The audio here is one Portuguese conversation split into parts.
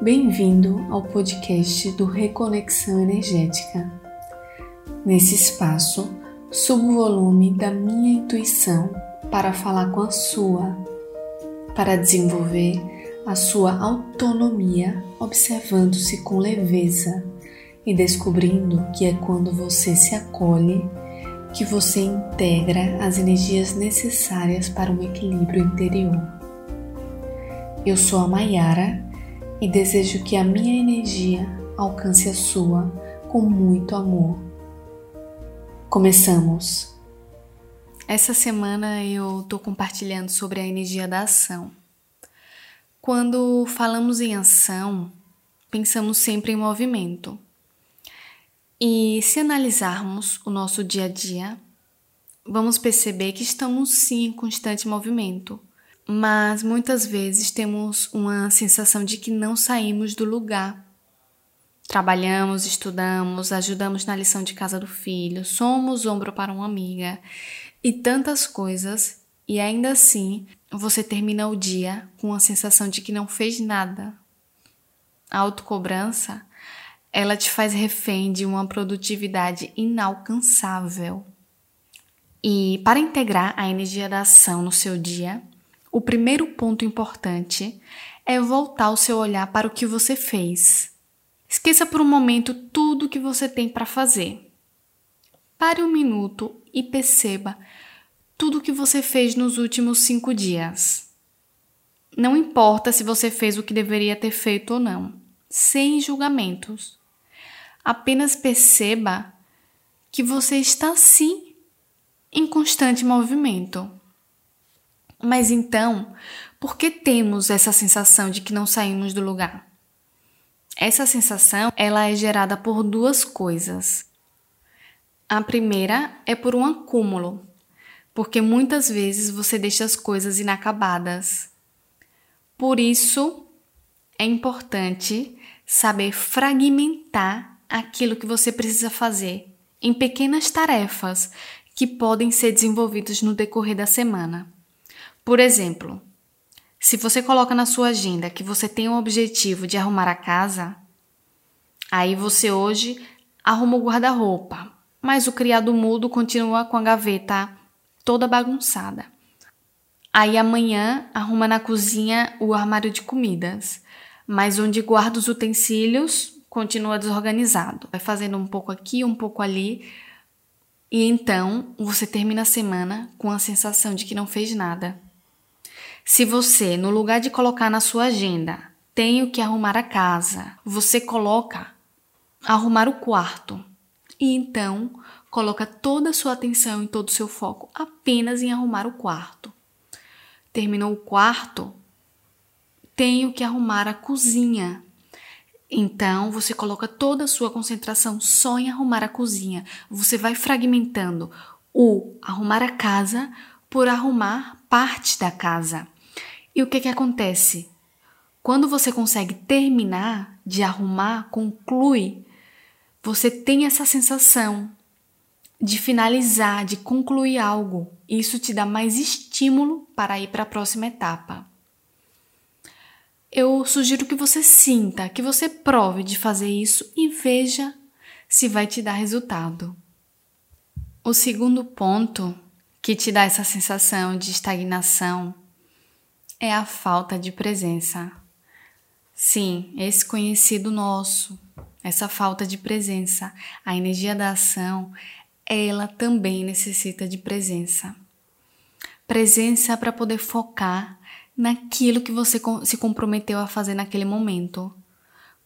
Bem-vindo ao podcast do Reconexão Energética. Nesse espaço, subo o volume da minha intuição para falar com a sua, para desenvolver a sua autonomia, observando-se com leveza e descobrindo que é quando você se acolhe que você integra as energias necessárias para um equilíbrio interior. Eu sou a Maiara e desejo que a minha energia alcance a sua com muito amor. Começamos! Essa semana eu estou compartilhando sobre a energia da ação. Quando falamos em ação, pensamos sempre em movimento. E se analisarmos o nosso dia a dia, vamos perceber que estamos sim em constante movimento mas muitas vezes temos uma sensação de que não saímos do lugar. Trabalhamos, estudamos, ajudamos na lição de casa do filho, somos ombro para uma amiga e tantas coisas, e ainda assim você termina o dia com a sensação de que não fez nada. A autocobrança, ela te faz refém de uma produtividade inalcançável. E para integrar a energia da ação no seu dia, o primeiro ponto importante é voltar o seu olhar para o que você fez. Esqueça por um momento tudo o que você tem para fazer. Pare um minuto e perceba tudo o que você fez nos últimos cinco dias. Não importa se você fez o que deveria ter feito ou não, sem julgamentos. Apenas perceba que você está sim em constante movimento. Mas então, por que temos essa sensação de que não saímos do lugar? Essa sensação, ela é gerada por duas coisas. A primeira é por um acúmulo, porque muitas vezes você deixa as coisas inacabadas. Por isso, é importante saber fragmentar aquilo que você precisa fazer em pequenas tarefas que podem ser desenvolvidas no decorrer da semana. Por exemplo, se você coloca na sua agenda que você tem o objetivo de arrumar a casa, aí você hoje arruma o guarda-roupa, mas o criado mudo continua com a gaveta toda bagunçada. Aí amanhã arruma na cozinha o armário de comidas, mas onde guarda os utensílios continua desorganizado. Vai fazendo um pouco aqui, um pouco ali, e então você termina a semana com a sensação de que não fez nada. Se você, no lugar de colocar na sua agenda, tenho que arrumar a casa, você coloca arrumar o quarto. E então coloca toda a sua atenção e todo o seu foco apenas em arrumar o quarto. Terminou o quarto, tenho que arrumar a cozinha. Então você coloca toda a sua concentração só em arrumar a cozinha. Você vai fragmentando o arrumar a casa por arrumar parte da casa. E o que, que acontece? Quando você consegue terminar de arrumar, conclui, você tem essa sensação de finalizar, de concluir algo. Isso te dá mais estímulo para ir para a próxima etapa. Eu sugiro que você sinta, que você prove de fazer isso e veja se vai te dar resultado. O segundo ponto que te dá essa sensação de estagnação é a falta de presença. Sim, esse conhecido nosso, essa falta de presença, a energia da ação, ela também necessita de presença. Presença para poder focar naquilo que você se comprometeu a fazer naquele momento.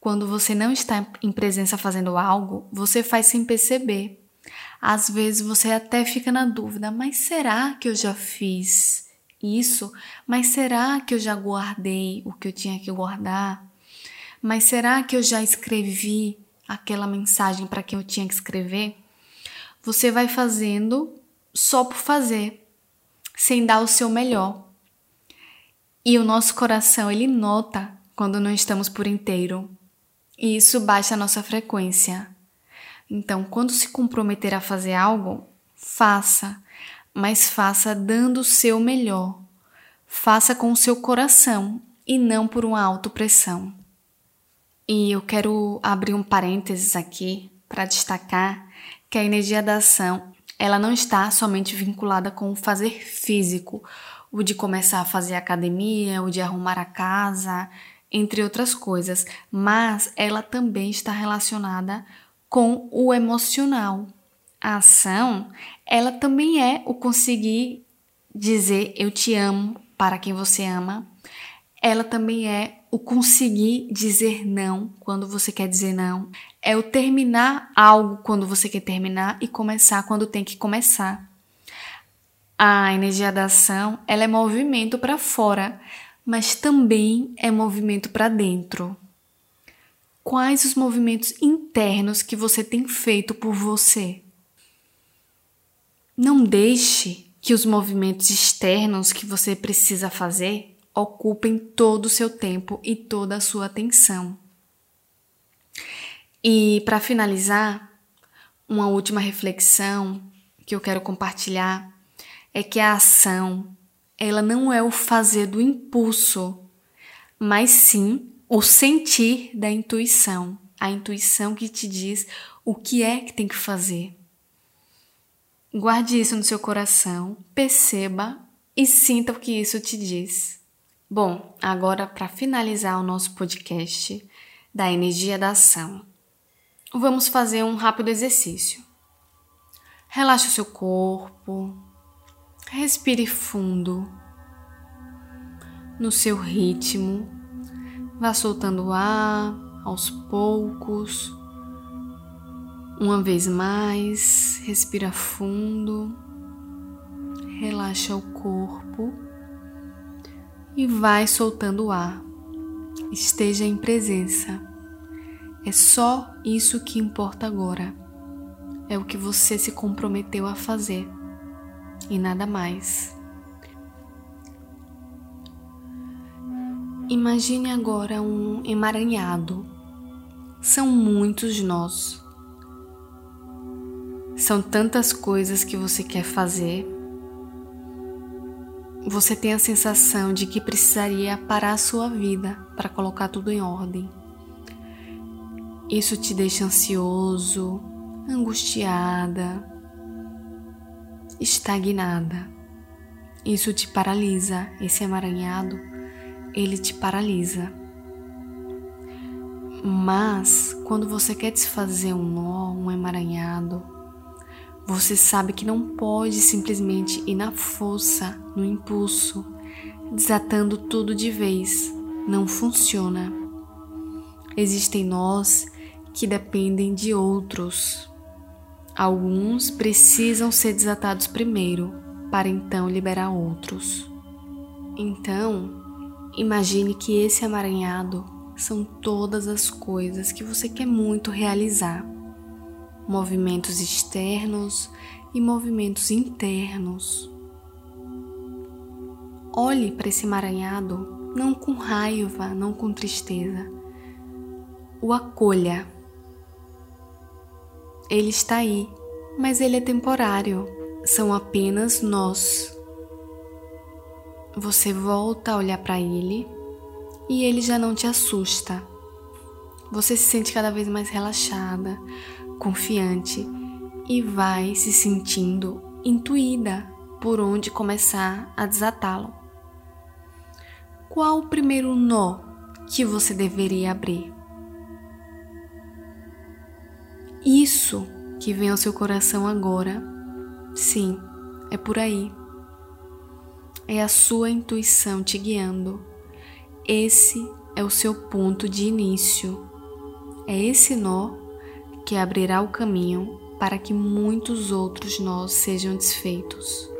Quando você não está em presença fazendo algo, você faz sem perceber. Às vezes você até fica na dúvida, mas será que eu já fiz? Isso, mas será que eu já guardei o que eu tinha que guardar? Mas será que eu já escrevi aquela mensagem para quem eu tinha que escrever? Você vai fazendo só por fazer, sem dar o seu melhor. E o nosso coração, ele nota quando não estamos por inteiro. E isso baixa a nossa frequência. Então, quando se comprometer a fazer algo, faça mas faça dando o seu melhor. Faça com o seu coração e não por uma autopressão. E eu quero abrir um parênteses aqui para destacar que a energia da ação, ela não está somente vinculada com o fazer físico, o de começar a fazer academia, o de arrumar a casa, entre outras coisas, mas ela também está relacionada com o emocional. A ação, ela também é o conseguir dizer eu te amo para quem você ama. Ela também é o conseguir dizer não quando você quer dizer não. É o terminar algo quando você quer terminar e começar quando tem que começar. A energia da ação, ela é movimento para fora, mas também é movimento para dentro. Quais os movimentos internos que você tem feito por você? Não deixe que os movimentos externos que você precisa fazer ocupem todo o seu tempo e toda a sua atenção. E para finalizar, uma última reflexão que eu quero compartilhar é que a ação, ela não é o fazer do impulso, mas sim o sentir da intuição, a intuição que te diz o que é que tem que fazer. Guarde isso no seu coração, perceba e sinta o que isso te diz. Bom, agora para finalizar o nosso podcast da energia da ação, vamos fazer um rápido exercício. Relaxe o seu corpo, respire fundo, no seu ritmo, vá soltando o ar aos poucos uma vez mais, respira fundo, relaxa o corpo e vai soltando o ar. Esteja em presença. É só isso que importa agora. É o que você se comprometeu a fazer e nada mais. Imagine agora um emaranhado. São muitos nós são tantas coisas que você quer fazer. Você tem a sensação de que precisaria parar a sua vida para colocar tudo em ordem. Isso te deixa ansioso, angustiada, estagnada. Isso te paralisa, esse emaranhado, ele te paralisa. Mas quando você quer desfazer um nó, um emaranhado, você sabe que não pode simplesmente ir na força, no impulso, desatando tudo de vez. Não funciona. Existem nós que dependem de outros. Alguns precisam ser desatados primeiro, para então liberar outros. Então, imagine que esse amaranhado são todas as coisas que você quer muito realizar movimentos externos e movimentos internos. Olhe para esse emaranhado não com raiva, não com tristeza. O acolha. Ele está aí, mas ele é temporário. São apenas nós. Você volta a olhar para ele e ele já não te assusta. Você se sente cada vez mais relaxada, confiante e vai se sentindo intuída por onde começar a desatá-lo. Qual o primeiro nó que você deveria abrir? Isso que vem ao seu coração agora, sim, é por aí. É a sua intuição te guiando. Esse é o seu ponto de início. É esse nó que abrirá o caminho para que muitos outros nós sejam desfeitos.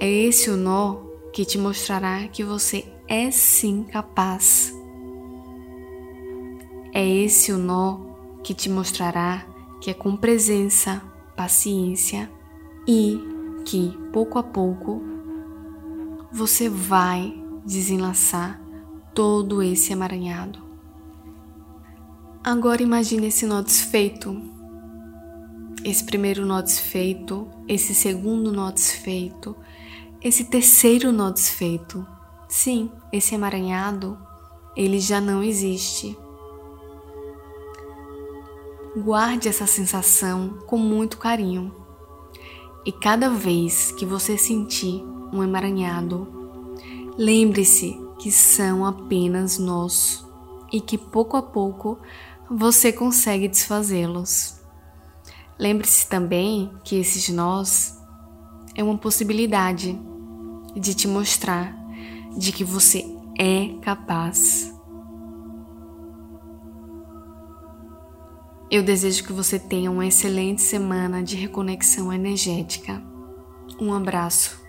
É esse o nó que te mostrará que você é sim capaz. É esse o nó que te mostrará que é com presença, paciência e que pouco a pouco você vai desenlaçar todo esse emaranhado. Agora imagine esse nó desfeito. Esse primeiro nó desfeito, esse segundo nó desfeito, esse terceiro nó desfeito. Sim, esse emaranhado, ele já não existe. Guarde essa sensação com muito carinho. E cada vez que você sentir um emaranhado, lembre-se que são apenas nós e que pouco a pouco você consegue desfazê-los. Lembre-se também que esses nós é uma possibilidade de te mostrar de que você é capaz. Eu desejo que você tenha uma excelente semana de reconexão energética. Um abraço.